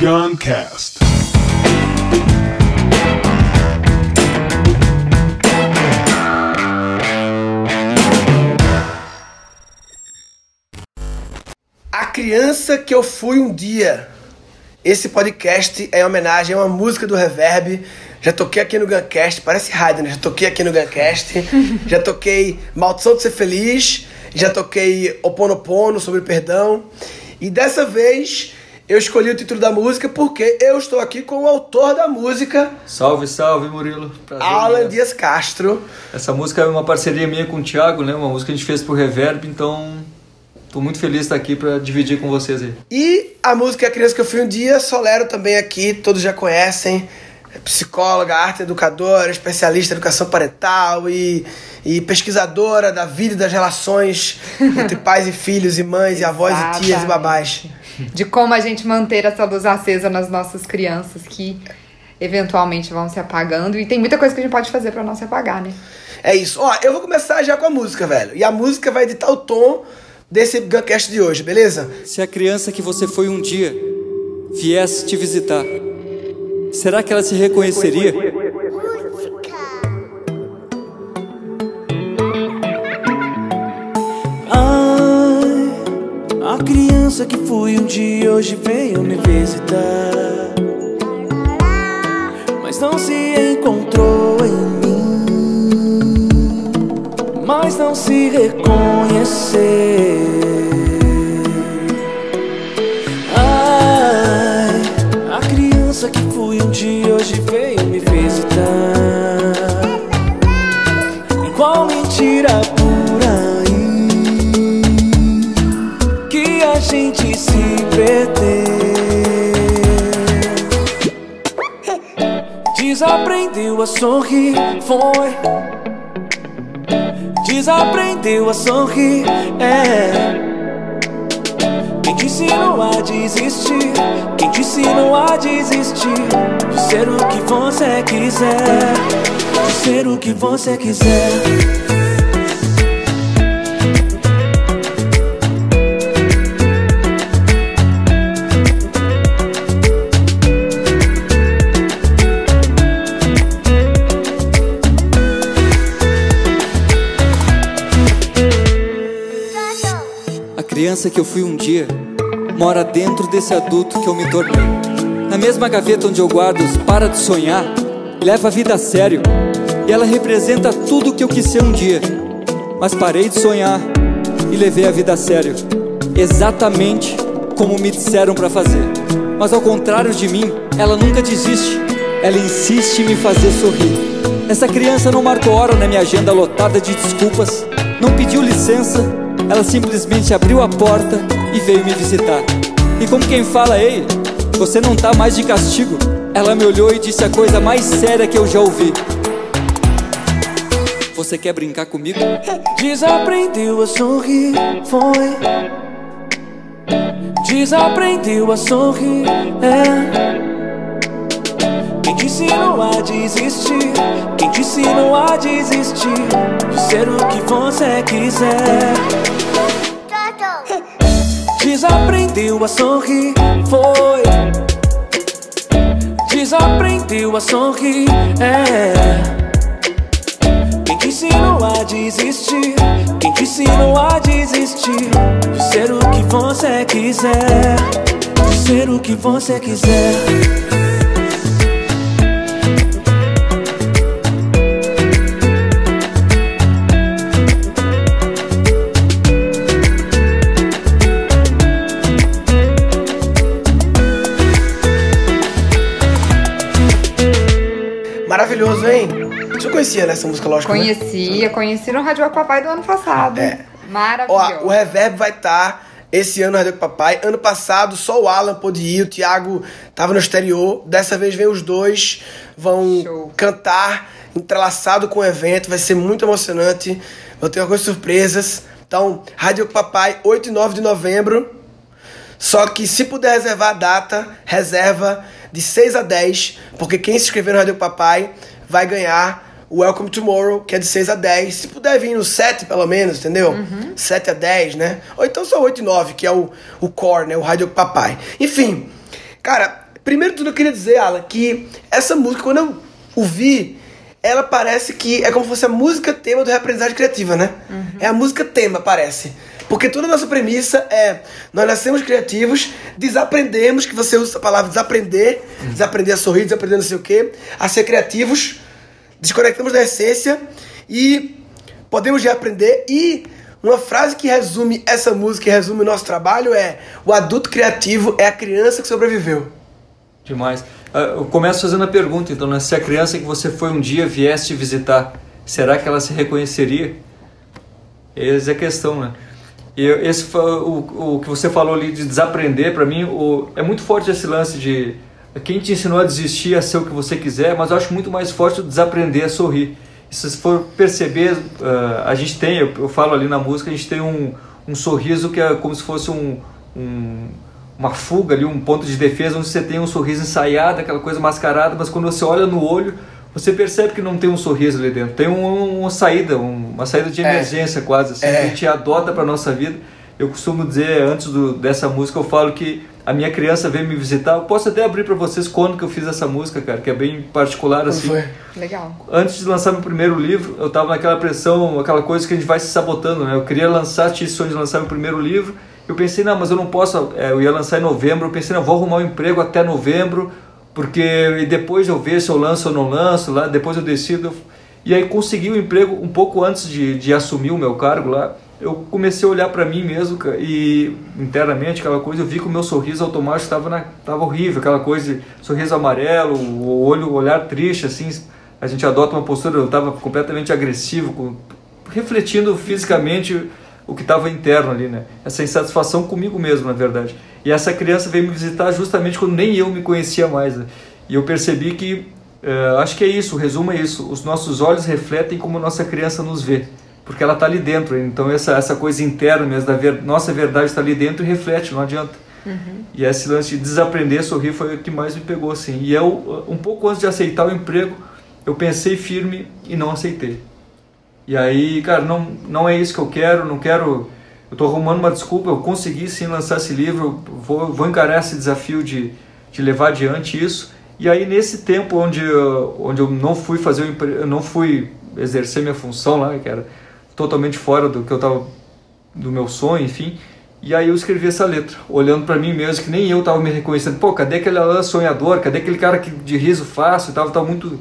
Guncast. A criança que eu fui um dia. Esse podcast é em homenagem a uma música do Reverb. Já toquei aqui no Guncast, parece rádio, né? Já toquei aqui no Guncast. já toquei Maldição de Ser Feliz. Já toquei Oponopono sobre perdão. E dessa vez eu escolhi o título da música porque eu estou aqui com o autor da música, Salve, salve, Murilo. Prazer Alan mesmo. Dias Castro. Essa música é uma parceria minha com o Thiago, né? Uma música que a gente fez pro Reverb, então tô muito feliz de estar aqui para dividir com vocês aí. E a música A Criança que eu fui um dia, Solero também aqui, todos já conhecem. É psicóloga, arte educadora, especialista em educação parental e, e pesquisadora da vida e das relações entre pais e filhos, e mães, e avós, e tias e babás. De como a gente manter essa luz acesa nas nossas crianças que eventualmente vão se apagando. E tem muita coisa que a gente pode fazer pra não se apagar, né? É isso. Ó, eu vou começar já com a música, velho. E a música vai editar o tom desse Guncast de hoje, beleza? Se a criança que você foi um dia viesse te visitar, será que ela se reconheceria? Ai, a criança que fui um dia hoje veio me visitar. Mas não se encontrou em mim, mas não se reconheceu. Ai, a criança que fui um dia hoje veio me visitar. E qual mentira gente se perdeu. Desaprendeu a sorrir, foi. Desaprendeu a sorrir, é. Quem te ensinou a desistir? Quem te ensinou a desistir? De ser o que você quiser. De ser o que você quiser. Criança que eu fui um dia mora dentro desse adulto que eu me tornei. Na mesma gaveta onde eu guardo os para de sonhar, leva a vida a sério. E ela representa tudo que eu quis ser um dia. Mas parei de sonhar e levei a vida a sério. Exatamente como me disseram para fazer. Mas ao contrário de mim, ela nunca desiste. Ela insiste em me fazer sorrir. Essa criança não marcou hora na minha agenda lotada de desculpas, não pediu licença, ela simplesmente abriu a porta e veio me visitar. E como quem fala, ei, você não tá mais de castigo, ela me olhou e disse a coisa mais séria que eu já ouvi. Você quer brincar comigo? Desaprendeu a sorrir, foi. Desaprendeu a sorrir, é. Quem te ensinou a desistir? Quem te ensinou a desistir? De ser o que você quiser. Desaprendeu a sorrir, foi. Desaprendeu a sorrir, é. Quem te ensinou a desistir? Quem te ensinou a desistir? De ser o que você quiser. De ser o que você quiser. Maravilhoso, hein? Você conhecia né, essa música, lógico, né? Conhecia, conheci no Rádio Papai do ano passado. É. Maravilhoso. Ó, o Reverb vai estar esse ano na Rádio Papai. Ano passado só o Alan pôde ir, o Thiago tava no exterior. Dessa vez vem os dois, vão Show. cantar entrelaçado com o evento. Vai ser muito emocionante. Vou ter algumas surpresas. Então, Rádio Papai, 8 e 9 de novembro. Só que se puder reservar a data, reserva de 6 a 10, porque quem se inscrever no Rádio Papai vai ganhar o Welcome Tomorrow, que é de 6 a 10. Se puder vir no 7, pelo menos, entendeu? 7 a 10, né? Ou então só 8 e 9, que é o, o core, né? O Rádio Papai. Enfim, cara, primeiro de tudo eu queria dizer, Alan, que essa música, quando eu ouvi, ela parece que é como se fosse a música tema do Reaprendizagem Criativa, né? É a música tema, parece. Porque toda a nossa premissa é: nós nascemos criativos, desaprendemos, que você usa a palavra desaprender, desaprender a sorrir, desaprender não sei o quê, a ser criativos, desconectamos da essência e podemos reaprender. E uma frase que resume essa música e resume o nosso trabalho é: o adulto criativo é a criança que sobreviveu. Demais. Ah, Eu começo fazendo a pergunta, então, né? se a criança que você foi um dia viesse visitar, será que ela se reconheceria? Essa é a questão, né? Eu- esse foi o, o que você falou ali de desaprender, para mim, o, é muito forte esse lance de quem te ensinou a desistir a ser o que você quiser, mas eu acho muito mais forte o desaprender a sorrir. E se você for perceber, ah, a gente tem, eu, eu falo ali na música, a gente tem um, um sorriso que é como se fosse um, um uma fuga ali, um ponto de defesa onde você tem um sorriso ensaiado, aquela coisa mascarada, mas quando você olha no olho, você percebe que não tem um sorriso ali dentro. Tem um- uma saída, um- uma saída de É. emergência quase, assim, É. que a gente adota para nossa vida. Eu costumo dizer, antes do- dessa música, eu falo que a minha criança veio me visitar. Eu posso até abrir para vocês quando que eu fiz essa música, cara, que é bem particular, Como assim foi? Legal. antes de lançar meu primeiro livro, eu tava naquela pressão, aquela coisa que a gente vai se sabotando, né? Eu queria lançar, tinha esse sonho de lançar meu primeiro livro. Eu pensei, não, mas eu não posso, é, eu ia lançar em novembro. Eu pensei, não, vou arrumar um emprego até novembro, porque depois eu ver se eu lanço ou não lanço, lá, depois eu decido. E aí consegui o emprego um pouco antes de, de assumir o meu cargo lá. Eu comecei a olhar para mim mesmo e internamente aquela coisa, eu vi que o meu sorriso automático estava tava horrível, aquela coisa de sorriso amarelo, o olho, o olhar triste assim, a gente adota uma postura, eu estava completamente agressivo, com- refletindo fisicamente o que estava interno ali, né? Essa insatisfação comigo mesmo, na verdade. E essa criança veio me visitar justamente quando nem eu me conhecia mais. né? E eu percebi que, eh, acho que é isso, o resumo é isso, os nossos olhos refletem como nossa criança nos vê. Porque ela está ali dentro, então essa, essa coisa interna mesmo, da ver, nossa verdade está ali dentro e reflete, não adianta. E esse lance de desaprender a sorrir foi o que mais me pegou, assim. E eu, um pouco antes de aceitar o emprego, eu pensei firme e não aceitei. E aí, cara, não, não é isso que eu quero, não quero. Eu tô arrumando uma desculpa, eu consegui sim lançar esse livro, vou, vou encarar esse desafio de, de levar adiante isso. E aí, nesse tempo onde eu, onde eu não fui fazer eu não fui exercer minha função lá, que era totalmente fora do que eu tava do meu sonho, enfim. E aí eu escrevi essa letra, olhando para mim mesmo, que nem eu tava me reconhecendo. Pô, cadê aquele Alan sonhador? Cadê aquele cara que de riso fácil? Tava muito.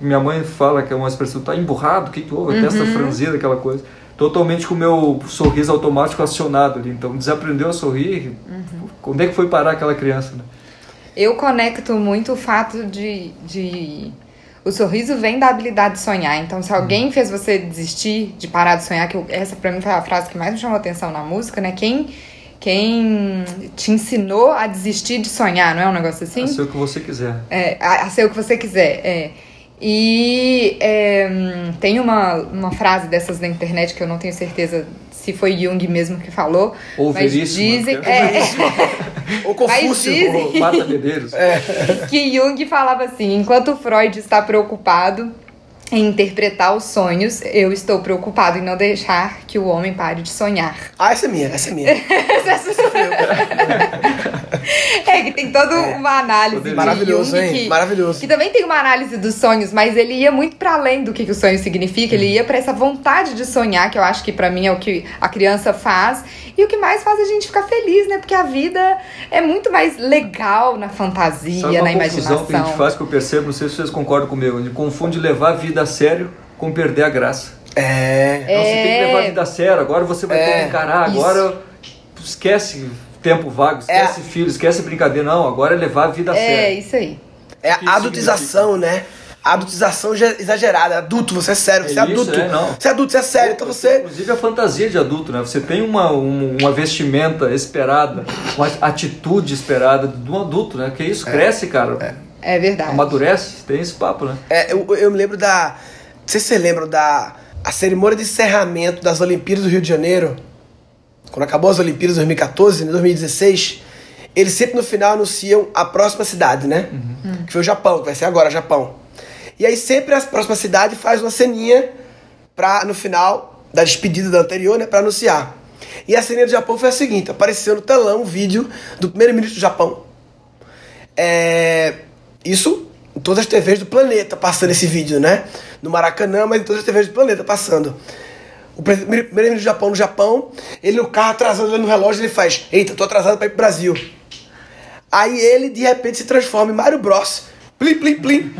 Minha mãe fala que é uma expressão, tá emburrado, o que que houve? A testa franzida, aquela coisa. Totalmente com o meu sorriso automático acionado ali. Então, desaprendeu a sorrir. Onde é que foi parar aquela criança, né? Eu conecto muito o fato de, de. O sorriso vem da habilidade de sonhar. Então, se alguém fez você desistir de parar de sonhar, que eu- essa pra mim foi a frase que mais me chamou a atenção na música, né? Quem, quem te ensinou a desistir de sonhar, não é um negócio assim? A ser o que você quiser. É, a, a ser o que você quiser. É. E é, tem uma, uma frase dessas na internet que eu não tenho certeza se foi Jung mesmo que falou. Ou mas dizem. né? é, Ou Confúcio. Marta Medeiros. que Jung falava assim: enquanto Freud está preocupado em interpretar os sonhos, eu estou preocupado em não deixar que o homem pare de sonhar. Ah, essa é minha, essa é minha. É que tem toda uma análise de Maravilhoso, Jung hein? que, Maravilhoso. que também tem uma análise dos sonhos, mas ele ia muito para além do que, que o sonho significa. Ele ia para essa vontade de sonhar, que eu acho que para mim é o que a criança faz e o que mais faz a gente ficar feliz, né? Porque a vida é muito mais legal na fantasia, Sabe uma na confusão imaginação. que a gente faz que eu percebo, não sei se vocês concordam comigo, a gente confunde levar a vida a sério com perder a graça. É. Então você tem que levar a vida a sério, agora você vai ter É, que encarar, isso. agora esquece tempo vago, esquece filho, esquece brincadeira, não, agora é levar a vida a É, sério. isso aí. É a adultização, né? A adultização já- exagerada. Adulto, você é sério, você é, É isso, adulto. é, não. Você é adulto, você é sério. Então você. Inclusive a fantasia de adulto, né? Você tem uma, um- uma vestimenta esperada, uma atitude esperada de um adulto, né? Que isso, cresce, cara. É verdade. Amadurece, tem esse papo, né? É, eu, eu me lembro da. Não sei se vocês lembram da. A cerimônia de encerramento das Olimpíadas do Rio de Janeiro. Quando acabou as Olimpíadas de 2014, em 2016, eles sempre no final anunciam a próxima cidade, né? Que foi o Japão, que vai ser agora, Japão. E aí sempre a próxima cidade faz uma ceninha pra, no final da despedida da anterior, né? Pra anunciar. E a ceninha do Japão foi a seguinte: apareceu no telão um vídeo do primeiro-ministro do Japão. É, isso em todas as TVs do planeta passando esse vídeo, né? No Maracanã, mas em todas as TVs do planeta passando. O primeiro-ministro do Japão no Japão, ele no carro atrasado olhando no relógio, ele faz: Eita, tô atrasado pra ir pro Brasil. Aí ele de repente se transforma em Mario Bros. Plim, plim, plim.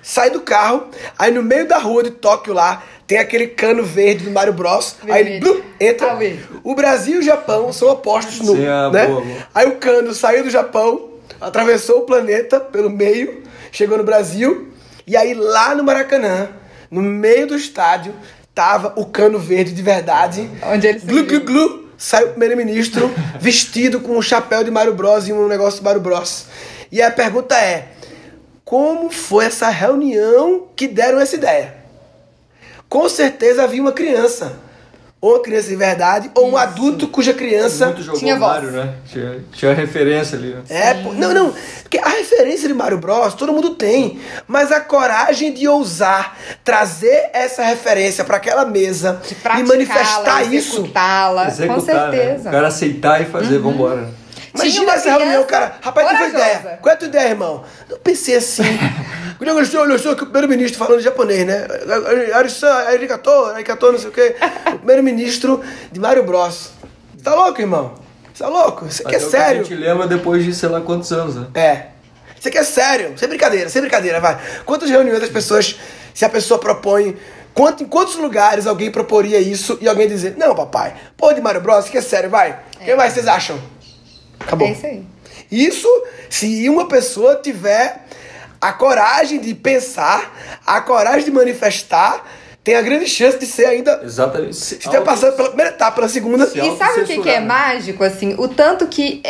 Sai do carro, aí no meio da rua de Tóquio lá, tem aquele cano verde do Mario Bros. Aí ele Vermelho. blum, entra. Ah. O Brasil e o Japão são opostos no. Sim, ah, né? boa, boa. Aí o cano saiu do Japão, atravessou o planeta pelo meio, chegou no Brasil, e aí lá no Maracanã, no meio do estádio, tava o cano verde de verdade. Onde ele Glu, glu, glu, sai o primeiro-ministro vestido com um chapéu de Mario Bros e um negócio de Mario Bros. E a pergunta é: como foi essa reunião que deram essa ideia? Com certeza havia uma criança. Ou uma criança de verdade, ou um adulto cuja criança. Muito jogou Tinha voz. Mario, né? Tinha, tinha referência ali, né? É, pô, não, não. Porque a referência de Mario Bros todo mundo tem, mas a coragem de ousar trazer essa referência para aquela mesa De e manifestar isso. executá-la, com Executar, né? certeza. O cara aceitar e fazer, Uhum. vambora. Tinha uma essa reunião, cara. Rapaz, tu faz corajosa. ideia. Qual é a tua ideia, irmão? Eu pensei assim. Quando eu gostei, olha só que o primeiro-ministro falando japonês, né? Arisan, arigato, arigato, não sei o quê. O primeiro-ministro de Mario Bros. Tá louco, irmão? Você tá louco? Isso aqui é o sério. Que a gente lembra depois de sei lá quantos anos, né? É. Isso aqui é sério, sem brincadeira, sem brincadeira, vai. Quantas reuniões as pessoas, se a pessoa propõe, quanto, em quantos lugares alguém proporia isso e alguém dizer, não, papai, pô de Mario Bros, isso aqui é sério, vai. Quem mais vocês acham? Acabou. É isso aí. Isso se uma pessoa tiver a coragem de pensar, a coragem de manifestar, tem a grande chance de ser ainda. Exatamente. Se tiver passando pela primeira etapa, pela segunda. Se E sabe o que, que é né? mágico, assim? O tanto que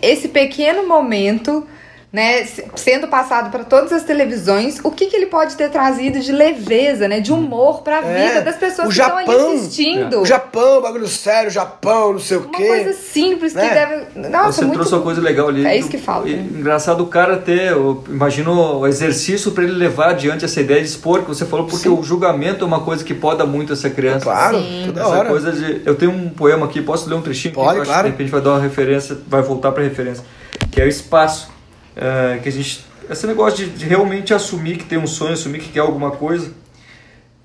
esse pequeno momento, né, se- sendo passado para todas as televisões, o que, que ele pode ter trazido de leveza, né, de humor para a É, vida das pessoas o que estão ali Japão, assistindo. O Japão, bagulho sério, o Japão, não sei o Uma quê. coisa simples que Né? deve. Nossa, Você muito. trouxe uma coisa legal ali. É isso que falta. E, Engraçado o cara ter, eu imagino o exercício para ele levar adiante essa ideia de expor, que você falou, porque o julgamento é uma coisa que poda muito essa criança. Claro, Sim. toda Essa hora. coisa de. Eu tenho um poema aqui, posso ler um trechinho? Pode, eu acho claro. que de repente vai dar uma referência, vai voltar para referência. Que é o espaço. É, que a gente. Esse negócio de, de realmente assumir que tem um sonho, assumir que quer alguma coisa.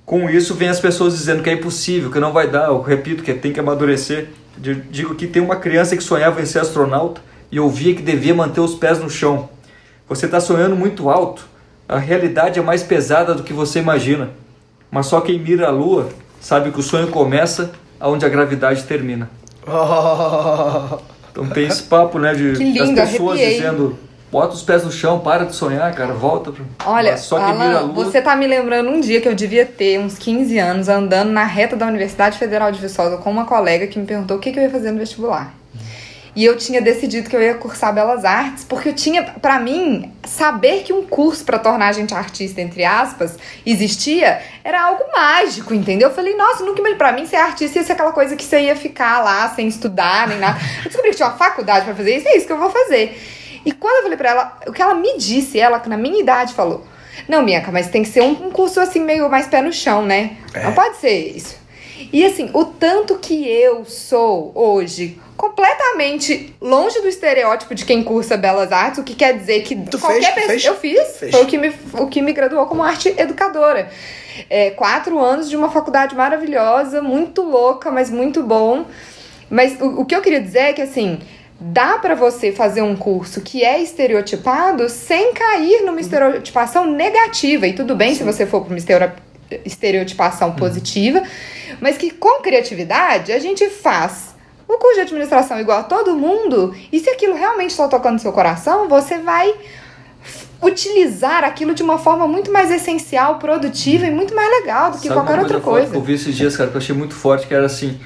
Com isso, vem as pessoas dizendo que é impossível, que não vai dar. Eu repito, que tem que amadurecer. Digo que tem uma criança que sonhava em ser astronauta e ouvia que devia manter os pés no chão. Você está sonhando muito alto. A realidade é mais pesada do que você imagina. Mas só quem mira a lua sabe que o sonho começa aonde a gravidade termina. Então tem esse papo, né, de Que lindo, das pessoas arrepiei. dizendo, bota os pés no chão, para de sonhar, cara, volta. Pro... Olha, só quem mira a Alan, lua. você tá me lembrando um dia que eu devia ter uns 15 anos andando na reta da Universidade Federal de Viçosa com uma colega que me perguntou o que, que eu ia fazer no vestibular. E eu tinha decidido que eu ia cursar Belas Artes, porque eu tinha, pra mim, saber que um curso pra tornar a gente artista, entre aspas, existia, era algo mágico, entendeu? Eu falei, nossa, nunca imaginei. Pra mim, ser artista ia ser aquela coisa que você ia ficar lá sem estudar, nem nada. Eu descobri que tinha uma faculdade pra fazer isso, é isso que eu vou fazer. E quando eu falei pra ela, o que ela me disse, ela que na minha idade falou: Não, Bianca, mas tem que ser um, um curso assim, meio mais pé no chão, né? Não pode ser isso. E assim, o tanto que eu sou hoje completamente longe do estereótipo de quem cursa belas artes, o que quer dizer que Tu qualquer fez? Pessoa. fez? Eu fiz. Fez. Foi o que, me, o que me graduou como arte educadora. É, quatro anos de uma faculdade maravilhosa, muito louca, mas muito bom. Mas o, o que eu queria dizer é que assim. Dá pra você fazer um curso que é estereotipado sem cair numa estereotipação negativa. E tudo bem se você for pra uma estereo- estereotipação positiva, mas que com criatividade a gente faz o curso de administração igual a todo mundo, e se aquilo realmente está tocando no seu coração, você vai utilizar aquilo de uma forma muito mais essencial, produtiva e muito mais legal do que Sabe qualquer outra coisa. Eu vi esses dias, cara, que eu achei muito forte, que era assim: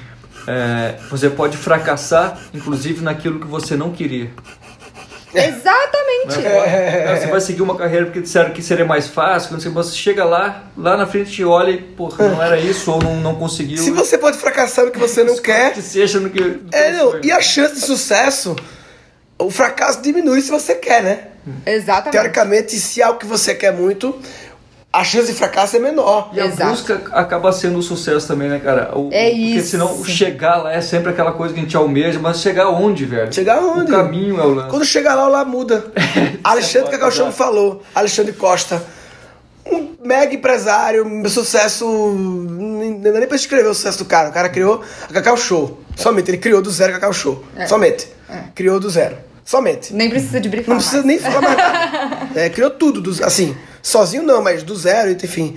é, você pode fracassar, inclusive naquilo que você não queria. Exatamente. Né? Você vai seguir uma carreira porque disseram que seria mais fácil, quando você- chega lá, lá na frente te olha e, porra, não era isso, ou não, não conseguiu. Se você pode fracassar no que você não quer. Que seja no que. É, não, e a chance de sucesso, o fracasso diminui se você quer, né? Exatamente. Teoricamente, se é algo que você quer muito, a a chance de fracasso é menor. E a Exato. busca acaba sendo um sucesso também, né, cara? O- É Porque isso. senão chegar lá é sempre aquela coisa que a gente almeja, mas chegar onde, velho? Chegar onde? O caminho é o lance. Quando chegar lá, lá muda. Alexandre Cacau Show me falou, Alexandre Costa, um mega empresário, um sucesso. Não dá nem pra escrever o sucesso do cara. O cara criou a Cacau Show. Somente, ele criou do zero a Cacau Show. Somente. Criou do zero. Somente. Nem precisa de brifar Não precisa mais. nem falar mais nada. É, criou tudo, do- assim, sozinho não, mas do zero, enfim.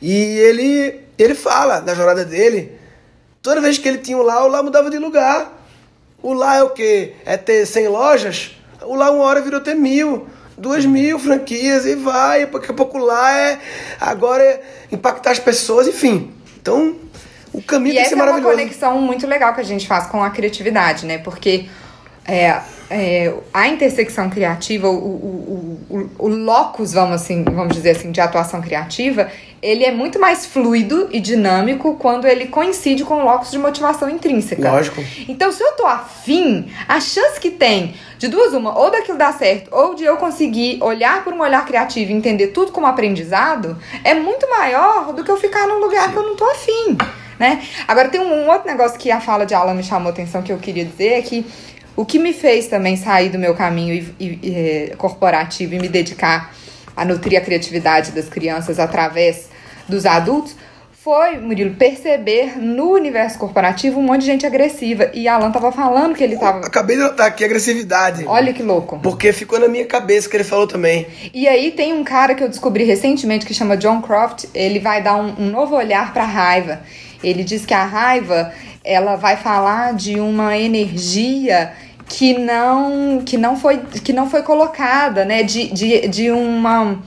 E ele, ele fala na jornada dele, toda vez que ele tinha um lá, o lá mudava de lugar. O lá é o quê? É ter 100 lojas? O lá uma hora virou ter mil, duas mil franquias e vai. Daqui a pouco lá é agora é impactar as pessoas, enfim. Então, o caminho E tem que essa ser é uma maravilhoso. conexão muito legal que a gente faz com a criatividade, né? Porque é, é, a intersecção criativa, o, o, o, o, locus, vamos, assim, vamos dizer assim, de atuação criativa, ele é muito mais fluido e dinâmico quando ele coincide com o locus de motivação intrínseca. Lógico. Então, se eu tô afim, a chance que tem de duas uma, ou daquilo dar certo, ou de eu conseguir olhar por um olhar criativo e entender tudo como aprendizado, é muito maior do que eu ficar num lugar que eu não tô afim, né? Agora, tem um, um outro negócio que a fala de Alan me chamou a atenção que eu queria dizer, é que o que me fez também sair do meu caminho e- e- e, eh, corporativo e me dedicar a nutrir a criatividade das crianças através dos adultos foi, Murilo, perceber no universo corporativo um monte de gente agressiva. E Alan tava falando que ele tava. Acabei de notar aqui agressividade. Olha que louco. Porque ficou na minha cabeça que ele falou também. E aí tem um cara que eu descobri recentemente que chama John Croft. Ele vai dar um, um novo olhar pra raiva. Ele diz que a raiva ela vai falar de uma energia que não que não foi que não foi colocada, né? De, de, de uma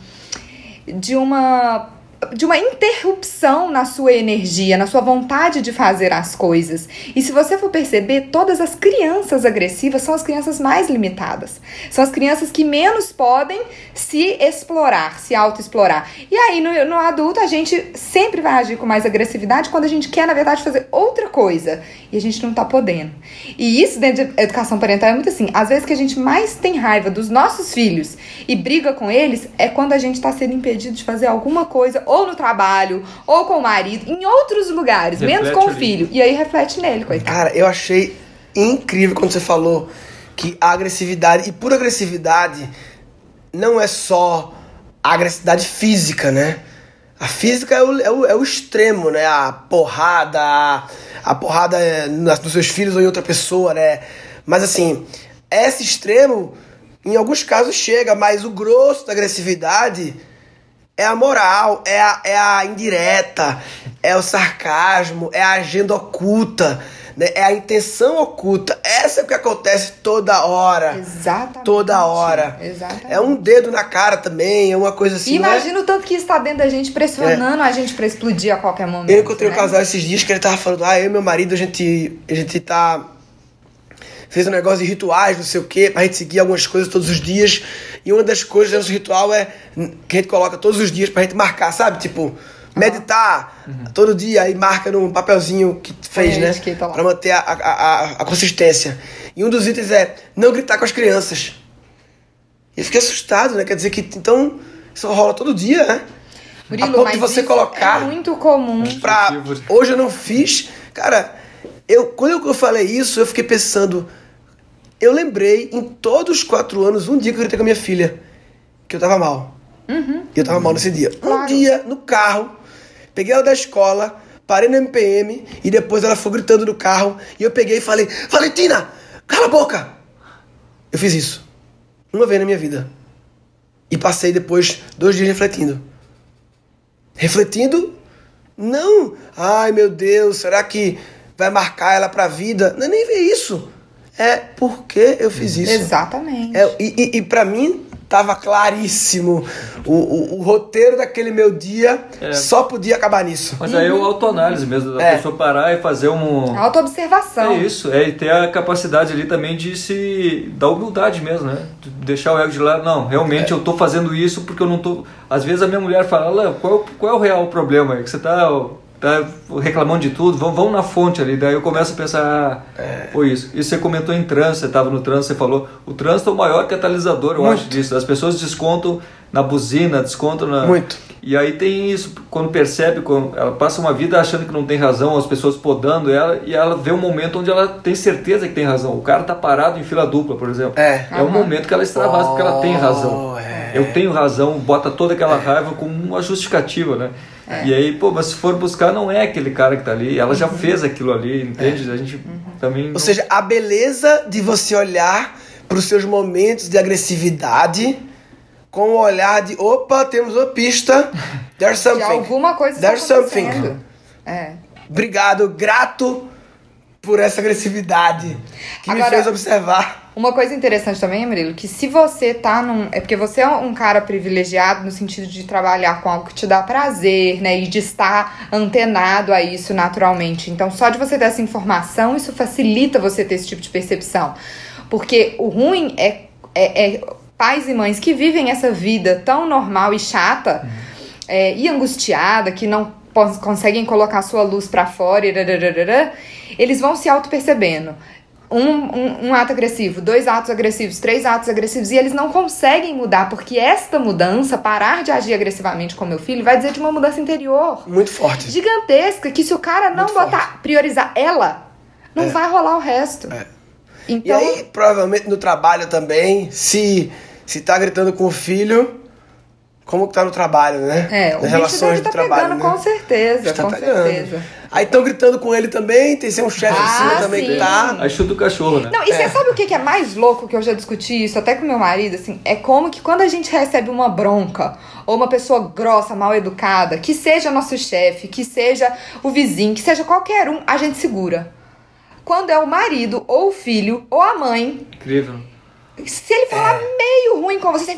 de uma de uma interrupção na sua energia, na sua vontade de fazer as coisas. E se você for perceber, todas as crianças agressivas são as crianças mais limitadas. São as crianças que menos podem se explorar, se autoexplorar. E aí, no, no adulto, a gente sempre vai agir com mais agressividade quando a gente quer, na verdade, fazer outra coisa. E a gente não tá podendo. E isso dentro de educação parental é muito assim. Às vezes que a gente mais tem raiva dos nossos filhos e briga com eles é quando a gente tá sendo impedido de fazer alguma coisa, ou no trabalho, ou com o marido, em outros lugares, menos Reflete com o ali. filho. E aí reflete nele, coitado. Cara, eu achei incrível quando você falou que a agressividade, e por agressividade, não é só a agressividade física, né? A física é o, é o, é o extremo, né? A porrada, a, a porrada é nos seus filhos ou em outra pessoa, né? Mas assim, esse extremo, em alguns casos chega, mas o grosso da agressividade é a moral, é a, é a indireta, é o sarcasmo, é a agenda oculta, né? é a intenção oculta. Essa é o que acontece toda hora. Exatamente. Toda hora. Exatamente. É um dedo na cara também, é uma coisa assim. não é? Imagina o tanto que isso tá dentro da gente, pressionando a gente pra explodir a qualquer momento. Eu encontrei né? um casal esses dias que ele tava falando, ah, eu e meu marido, a gente, a gente tá. Fez um negócio de rituais, não sei o quê, pra gente seguir algumas coisas todos os dias. E uma das coisas do nosso ritual é que a gente coloca todos os dias pra gente marcar, sabe? Tipo, meditar todo dia e marca num papelzinho que fez, a né? etiqueta lá. Pra manter a, a, a, a consistência. E um dos itens é não gritar com as crianças. E eu fiquei assustado, né? Quer dizer que então isso rola todo dia, né? Murilo, a ponto mas de você isso colocar É muito comum. pra. Motivo. Hoje eu não fiz. Cara, eu, quando eu falei isso, eu fiquei pensando. Eu lembrei em todos os quatro anos, um dia que eu gritei com a minha filha, que eu tava mal. E eu tava mal nesse dia. Um Claro. dia, no carro, peguei ela da escola, parei no MPM e depois ela foi gritando no carro e eu peguei e falei: Valentina, cala a boca! Eu fiz isso. Uma vez na minha vida. E passei depois dois dias refletindo. Refletindo não, ai meu Deus, será que vai marcar ela pra vida? Não é nem ver isso. É porque eu fiz isso. Exatamente. É, e, e, e pra mim tava claríssimo. O, o, o roteiro daquele meu dia É. só podia acabar nisso. Mas aí é o autoanálise mesmo, da É. pessoa parar e fazer um. Autoobservação. É isso, é e ter a capacidade ali também de se. da humildade mesmo, né? De Deixar o ego de lado. Não, realmente eu tô fazendo isso porque eu não tô. Às vezes a minha mulher fala, Alan, qual, qual é o real problema? aí? Que você tá, tá reclamando de tudo, vamos, vamos na fonte ali. Daí eu começo a pensar, ah, foi isso. E você comentou em trânsito, você tava no trânsito, você falou, o trânsito é o maior catalisador, eu Muito. acho disso. As pessoas descontam na buzina, descontam na. Muito. E aí tem isso, quando percebe, quando ela passa uma vida achando que não tem razão, as pessoas podando ela, e ela vê um momento onde ela tem certeza que tem razão. O cara tá parado em fila dupla, por exemplo. É. É um momento que ela extravasa, porque ela tem razão. Oh, é. Eu tenho razão, bota toda aquela raiva como uma justificativa, né? E aí, pô, mas se for buscar, não é aquele cara que tá ali. Ela já fez aquilo ali, entende? A gente também. Ou seja, a beleza de você olhar para os seus momentos de agressividade com o olhar de opa, temos uma pista. There's something. alguma coisa está There's something. É. Obrigado, grato por essa agressividade que me Agora- fez observar. Uma coisa interessante também, Murilo, que se você tá num. É porque você é um cara privilegiado no sentido de trabalhar com algo que te dá prazer, né? E de estar antenado a isso naturalmente. Então, só de você ter essa informação, isso facilita você ter esse tipo de percepção. Porque o ruim é, é, é pais e mães que vivem essa vida tão normal e chata é, e angustiada, que não conseguem colocar sua luz pra fora, e eles vão se auto-percebendo. Um, um, um ato agressivo, dois atos agressivos, três atos agressivos, e eles não conseguem mudar, porque esta mudança, parar de agir agressivamente com meu filho, vai dizer de uma mudança interior Muito forte. gigantesca, que se o cara não Muito botar, priorizar ela, não É. vai rolar o resto. É. E Então, aí, provavelmente no trabalho também, se, se tá gritando com o filho, como que tá no trabalho, né? é, o Nas bicho relações do tá trabalho, pegando né? com certeza, Está com pegando. certeza. Aí estão gritando com ele também, tem ser um chefe em Ah, cima também que sim. tá. Aí chuta o cachorro, né? Não, e você É. sabe o que que é mais louco que eu já discuti isso até com meu marido, assim? É como que quando a gente recebe uma bronca ou uma pessoa grossa, mal educada, que seja nosso chefe, que seja o vizinho, que seja qualquer um, a gente segura. Quando é o marido, ou o filho, ou a mãe, Incrível. Se ele falar meio ruim com você,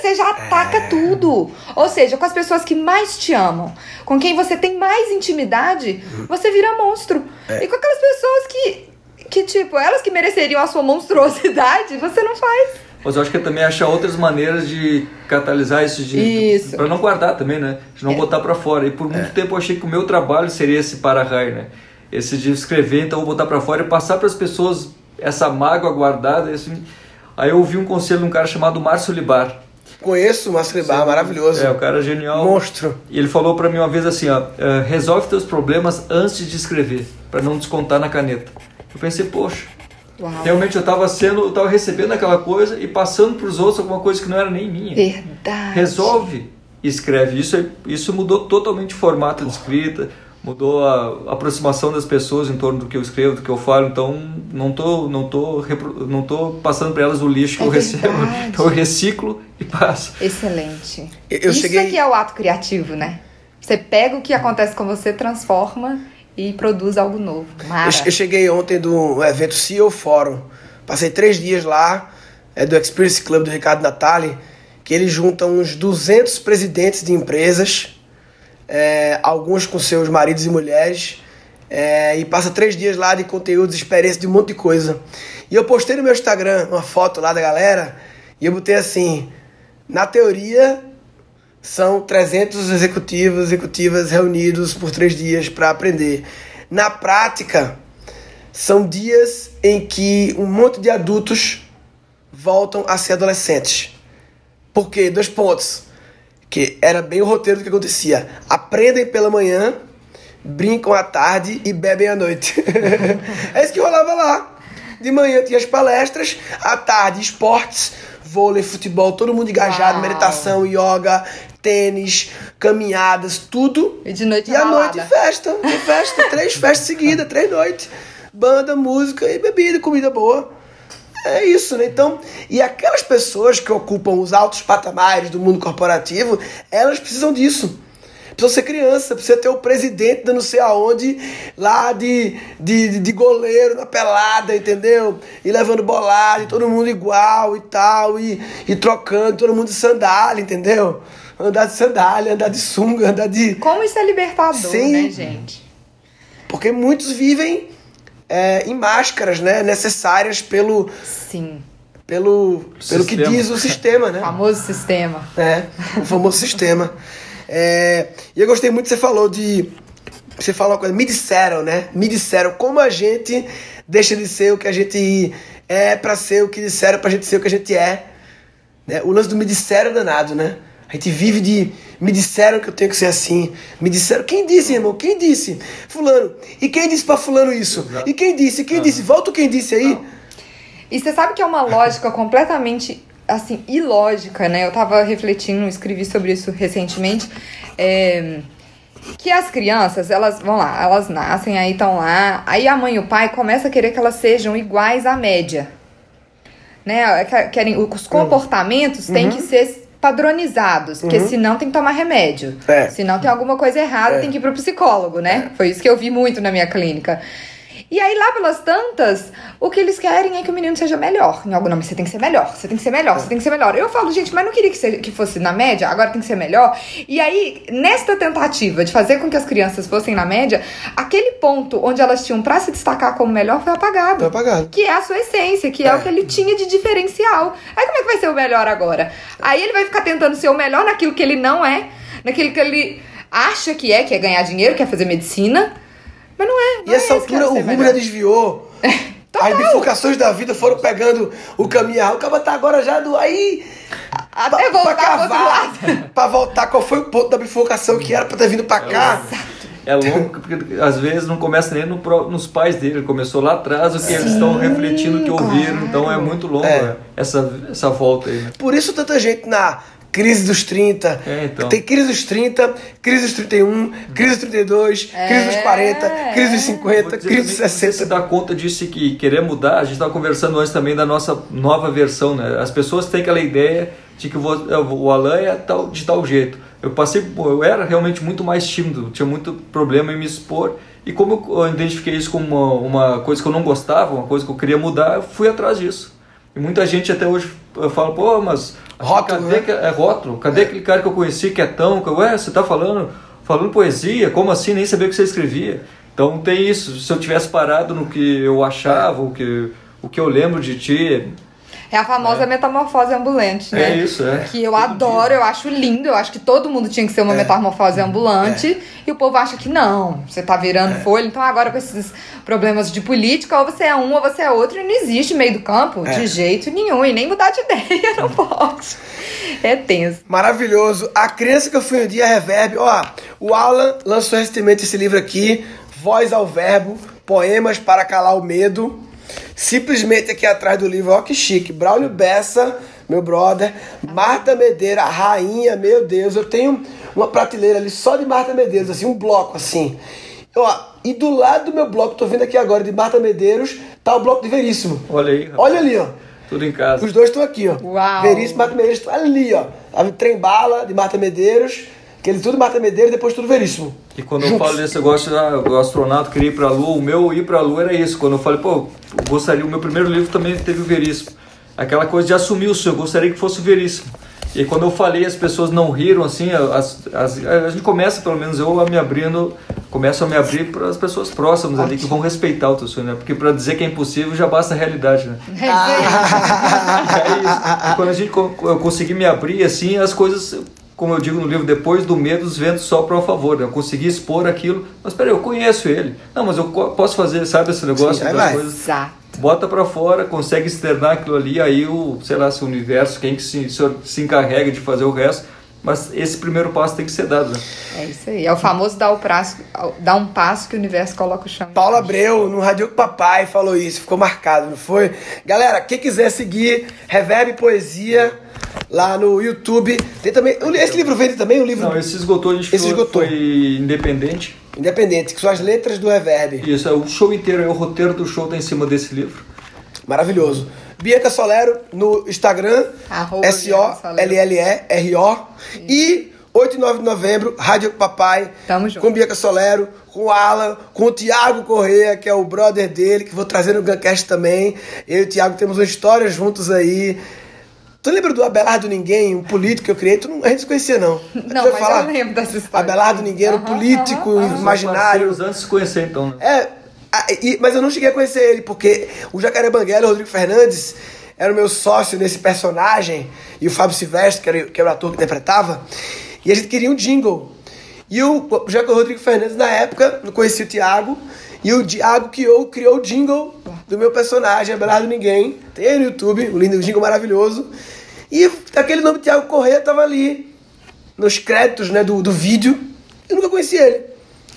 você, já ataca tudo. Ou seja, com as pessoas que mais te amam, com quem você tem mais intimidade, você vira monstro. E com aquelas pessoas que, que, tipo, elas que mereceriam a sua monstruosidade, você não faz. Mas eu acho que é também achar outras maneiras de catalisar isso de Isso. É. para não guardar também, né? De não botar pra fora. E por muito tempo eu achei que o meu trabalho seria esse para-raio, né? Esse de escrever, então eu vou botar pra fora e passar para as pessoas essa mágoa guardada, assim. Aí eu ouvi um conselho de um cara chamado Márcio Libar. Conheço o Márcio Libar, maravilhoso. É, o cara é genial. Monstro. E ele falou pra mim uma vez assim, ó, "Eh, resolve teus problemas antes de escrever, pra não descontar na caneta. Eu pensei, poxa, Uau. realmente eu tava sendo, eu tava recebendo aquela coisa e passando pros outros alguma coisa que não era nem minha. Verdade. Resolve e escreve. Isso, é- isso mudou totalmente o formato de escrita, mudou a aproximação das pessoas em torno do que eu escrevo, do que eu falo. Então, não tô, não tô, não tô passando para elas o lixo que É eu recebo. verdade. Então, eu reciclo e passo. Excelente. Eu- eu Isso cheguei- aqui é o ato criativo, né? Você pega o que acontece com você, transforma e produz algo novo. Mara. Eu, eu cheguei ontem do evento CEO Fórum. Passei três dias lá, é do Experience Club do Ricardo Natali, que ele junta uns 200 presidentes de empresas, é, alguns com seus maridos e mulheres, é, e passa três dias lá de conteúdos, experiência de um monte de coisa. E eu postei no meu Instagram uma foto lá da galera, e eu botei assim, na teoria são 300 executivos, executivas reunidos por três dias para aprender. Na prática, são dias em que um monte de adultos voltam a ser adolescentes. Por quê? Dois pontos. Que era bem o roteiro do que acontecia. Aprendem pela manhã, brincam à tarde e bebem à noite. é isso que rolava lá. De manhã tinha as palestras, à tarde esportes, vôlei, futebol, todo mundo engajado, Uau. meditação, yoga, tênis, caminhadas, tudo. E de noite E à noite festa, festa, três festas seguidas, três noites. Banda, música e bebida, comida boa. É isso, né? Então, e aquelas pessoas que ocupam os altos patamares do mundo corporativo, elas precisam disso. Precisam ser criança, precisa ter o presidente da não sei aonde, lá de, de, de goleiro na pelada, entendeu? E levando bolada, e todo mundo igual e tal, e, e trocando, todo mundo de sandália, entendeu? Andar de sandália, andar de sunga, andar de. Como isso é libertador, Sim. né, gente? Porque muitos vivem é, em máscaras, né? Necessárias pelo, Sim. pelo, pelo que diz o sistema, né? Famoso sistema. É, o famoso sistema. É, e eu gostei muito que você falou de. Você falou uma coisa, me disseram, né? Me disseram como a gente deixa de ser o que a gente é pra ser o que disseram pra gente ser o que a gente é. Né? O lance do me disseram é danado, né? Gente vive de. Me disseram que eu tenho que ser assim. Me disseram. Quem disse, irmão? Quem disse? Fulano. E quem disse pra Fulano isso? E quem disse? Quem disse? Volta quem disse aí. E você sabe que é uma lógica completamente, assim, ilógica, né? Eu tava refletindo, escrevi sobre isso recentemente. É, que as crianças, elas vão lá, elas nascem, aí estão lá, aí a mãe e o pai começam a querer que elas sejam iguais à média. Né? Querem, os comportamentos têm que ser padronizados, porque senão tem que tomar remédio. É. Senão tem alguma coisa errada, É. tem que ir pro psicólogo, né? Foi isso que eu vi muito na minha clínica. E aí, lá pelas tantas, o que eles querem é que o menino seja melhor. Em algum nome, você tem que ser melhor, você tem que ser melhor, você tem que ser melhor. Eu falo, gente, mas não queria que, seja, que fosse na média, agora tem que ser melhor. E aí, nesta tentativa de fazer com que as crianças fossem na média, aquele ponto onde elas tinham pra se destacar como melhor foi apagado. Foi apagado. Que é a sua essência, que é, o que ele tinha de diferencial. Aí como é que vai ser o melhor agora? Aí ele vai ficar tentando ser o melhor naquilo que ele não é, naquilo que ele acha que é, que é ganhar dinheiro, que é fazer medicina. Mas não é. Não E essa é altura é o rumo já desviou. As bifurcações da vida foram pegando o caminho errado. O cara tá agora já do aí. Até pra- voltar pra lado. pra voltar, qual foi o ponto da bifurcação que era pra ter vindo pra cá? É longo, porque às vezes não começa nem no nos pais dele, começou lá atrás o que eles estão refletindo, o que ouviram, então é muito longo É. né, essa, essa volta aí. Né? Por isso tanta gente na crise dos 30. É, então. Tem crise dos 30, crise dos 31, crise dos 32, crise dos 40, crise dos 50, Vou dizer crise dos também que Você se 60. dá conta disso que querer mudar, a gente estava conversando antes também da nossa nova versão, né? As pessoas têm aquela ideia de que o o Alan é tal, de tal jeito. Eu passei, eu era realmente muito mais tímido, tinha muito problema em me expor. E como eu identifiquei isso como uma, uma coisa que eu não gostava, uma coisa que eu queria mudar, eu fui atrás disso. E muita gente até hoje fala, pô, mas Rótulo, cadê né? que- é rótulo? Cadê aquele cara que eu conheci que é tão, que, ué, você tá falando, falando poesia? Como assim? Nem sabia o que você escrevia. Então tem isso. Se eu tivesse parado no que eu achava, o que, o que eu lembro de ti, É a famosa metamorfose ambulante, né? É isso, é. Que eu adoro, eu acho lindo, eu acho que todo mundo tinha que ser uma É. metamorfose ambulante. E o povo acha que não, você tá virando folha. Então agora com esses problemas de política, ou você é um ou você é outro, e não existe meio do campo, É. de jeito nenhum. E nem mudar de ideia, não pode. É tenso. Maravilhoso. A criança que eu fui um dia, Reverb. Ó, o Alan lançou recentemente esse livro aqui, Voz ao Verbo, Poemas para Calar o Medo. Simplesmente aqui atrás do livro, ó que chique. Braulio Bessa, meu brother. Marta Medeira, rainha, meu Deus. Eu tenho uma prateleira ali só de Marta Medeiros, assim, um bloco assim. Ó, e do lado do meu bloco, tô vendo aqui agora, de Marta Medeiros, tá o bloco de Veríssimo. olha aí, rapaz, Olha ali, ó. tudo em casa. Os dois estão aqui, ó. Uau. Veríssimo, Marta Medeiros, estão ali, ó. A Trem Bala, de Marta Medeiros. Aquele tudo Marta Medeiros, depois tudo Veríssimo. E quando eu Juntos. falo desse negócio, ah, o astronauta queria ir pra Lua, o meu ir pra Lua era isso. Quando eu falei, pô, eu gostaria, o meu primeiro livro também teve o Veríssimo. Aquela coisa de assumir o seu, eu gostaria que fosse o Veríssimo. E quando eu falei, as pessoas não riram, assim, as, as- a gente começa, pelo menos eu, a me abrindo, começo a me abrir para as pessoas próximas ali, que vão respeitar o teu sonho, né? Porque para dizer que é impossível já basta a realidade, né? É isso aí. É isso. E quando a gente eu consegui me abrir assim, as coisas, como eu digo no livro, depois do medo, os ventos sopram a favor. Né? Eu consegui expor aquilo. Mas peraí, eu conheço ele. Não, mas eu posso fazer, sabe esse negócio Sim, aí das coisas. Exato. Bota pra fora, consegue externar aquilo ali, aí o, sei lá, se o universo, quem que se, se, se encarrega de fazer o resto. Mas esse primeiro passo tem que ser dado, né? É isso aí. É o famoso dar, o prazo, dar um passo que o universo coloca o chão. Paulo Abreu, no Rádio Papai, falou isso, ficou marcado, não foi? Galera, quem quiser seguir Reverb Poesia lá no YouTube, tem também. Esse livro vende também, um livro Não, esse esgotou, a gente Esse foi, esgotou. foi independente. independente, que são as letras do Reverb. Isso, é o show inteiro, é o roteiro do show tá em cima desse livro. Maravilhoso. Bianca Solero no Instagram, S-O-L-L-E-R-O. E 8 e 9 de novembro, Rádio Papai. Tamo junto. Com Bianca Solero, com o Alan, com o Tiago Correia, que é o brother dele, que vou trazer no Guncast também. Eu e o Tiago temos uma história juntos aí. Tu lembra do Abelardo Ninguém, um político que eu criei? Tu não, a gente não se conhecia, não. Não, mas eu lembro dessa história. Abelardo Ninguém era um político aham, aham. imaginário. Antes de se conhecer, então, né? É, a- e- mas eu não cheguei a conhecer ele, porque o Jacaré Banguela, o Rodrigo Fernandes, era o meu sócio nesse personagem, e o Fábio Silvestre, que era, que era o ator que interpretava, e a gente queria um jingle. E o, já que o Rodrigo Fernandes, na época, não conhecia o Thiago, e o Thiago criou, criou o jingle do meu personagem, Abelardo Ninguém. Tem aí no YouTube, o lindo jingle maravilhoso. E aquele nome Thiago Corrêa tava ali. nos créditos né, do, do vídeo. Eu nunca conheci ele.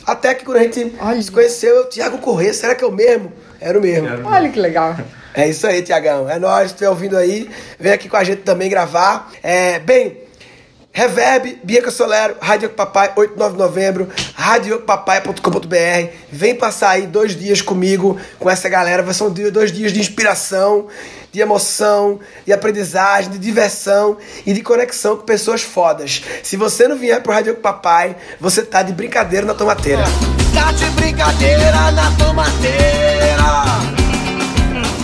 Até que quando a gente Olha. se conheceu, eu, Tiago Corrêa, será que é o mesmo? Era o mesmo. Era. Olha que legal. É isso aí, Tiagão. É nóis, se estiver ouvindo aí, vem aqui com a gente também gravar. É, bem, Reverb, Bianca Solero, Rádio Papai, 8 e 9 de novembro, radiopapai.com.br. Vem passar aí dois dias comigo, com essa galera. Vai ser um dia- dois dias de inspiração, de emoção, de aprendizagem, de diversão e de conexão com pessoas fodas. Se você não vier pro Rádio Papai, você tá de brincadeira na tomateira. Tá de brincadeira na tomateira.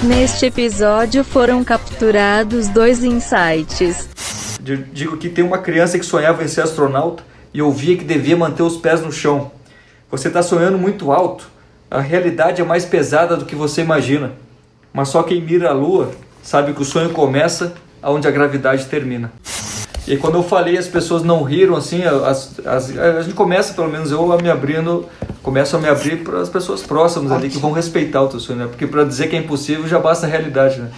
Neste episódio foram capturados dois insights. Eu Digo que tem uma criança que sonhava em ser astronauta e ouvia que devia manter os pés no chão. Você está sonhando muito alto. A realidade é mais pesada do que você imagina. Mas só quem mira a lua sabe que o sonho começa aonde a gravidade termina. E quando eu falei, as pessoas não riram assim. As, as- a gente começa, pelo menos eu, a me abrindo, começo a me abrir para as pessoas próximas ali que vão respeitar o teu sonho, né? Porque para dizer que é impossível já basta a realidade, né?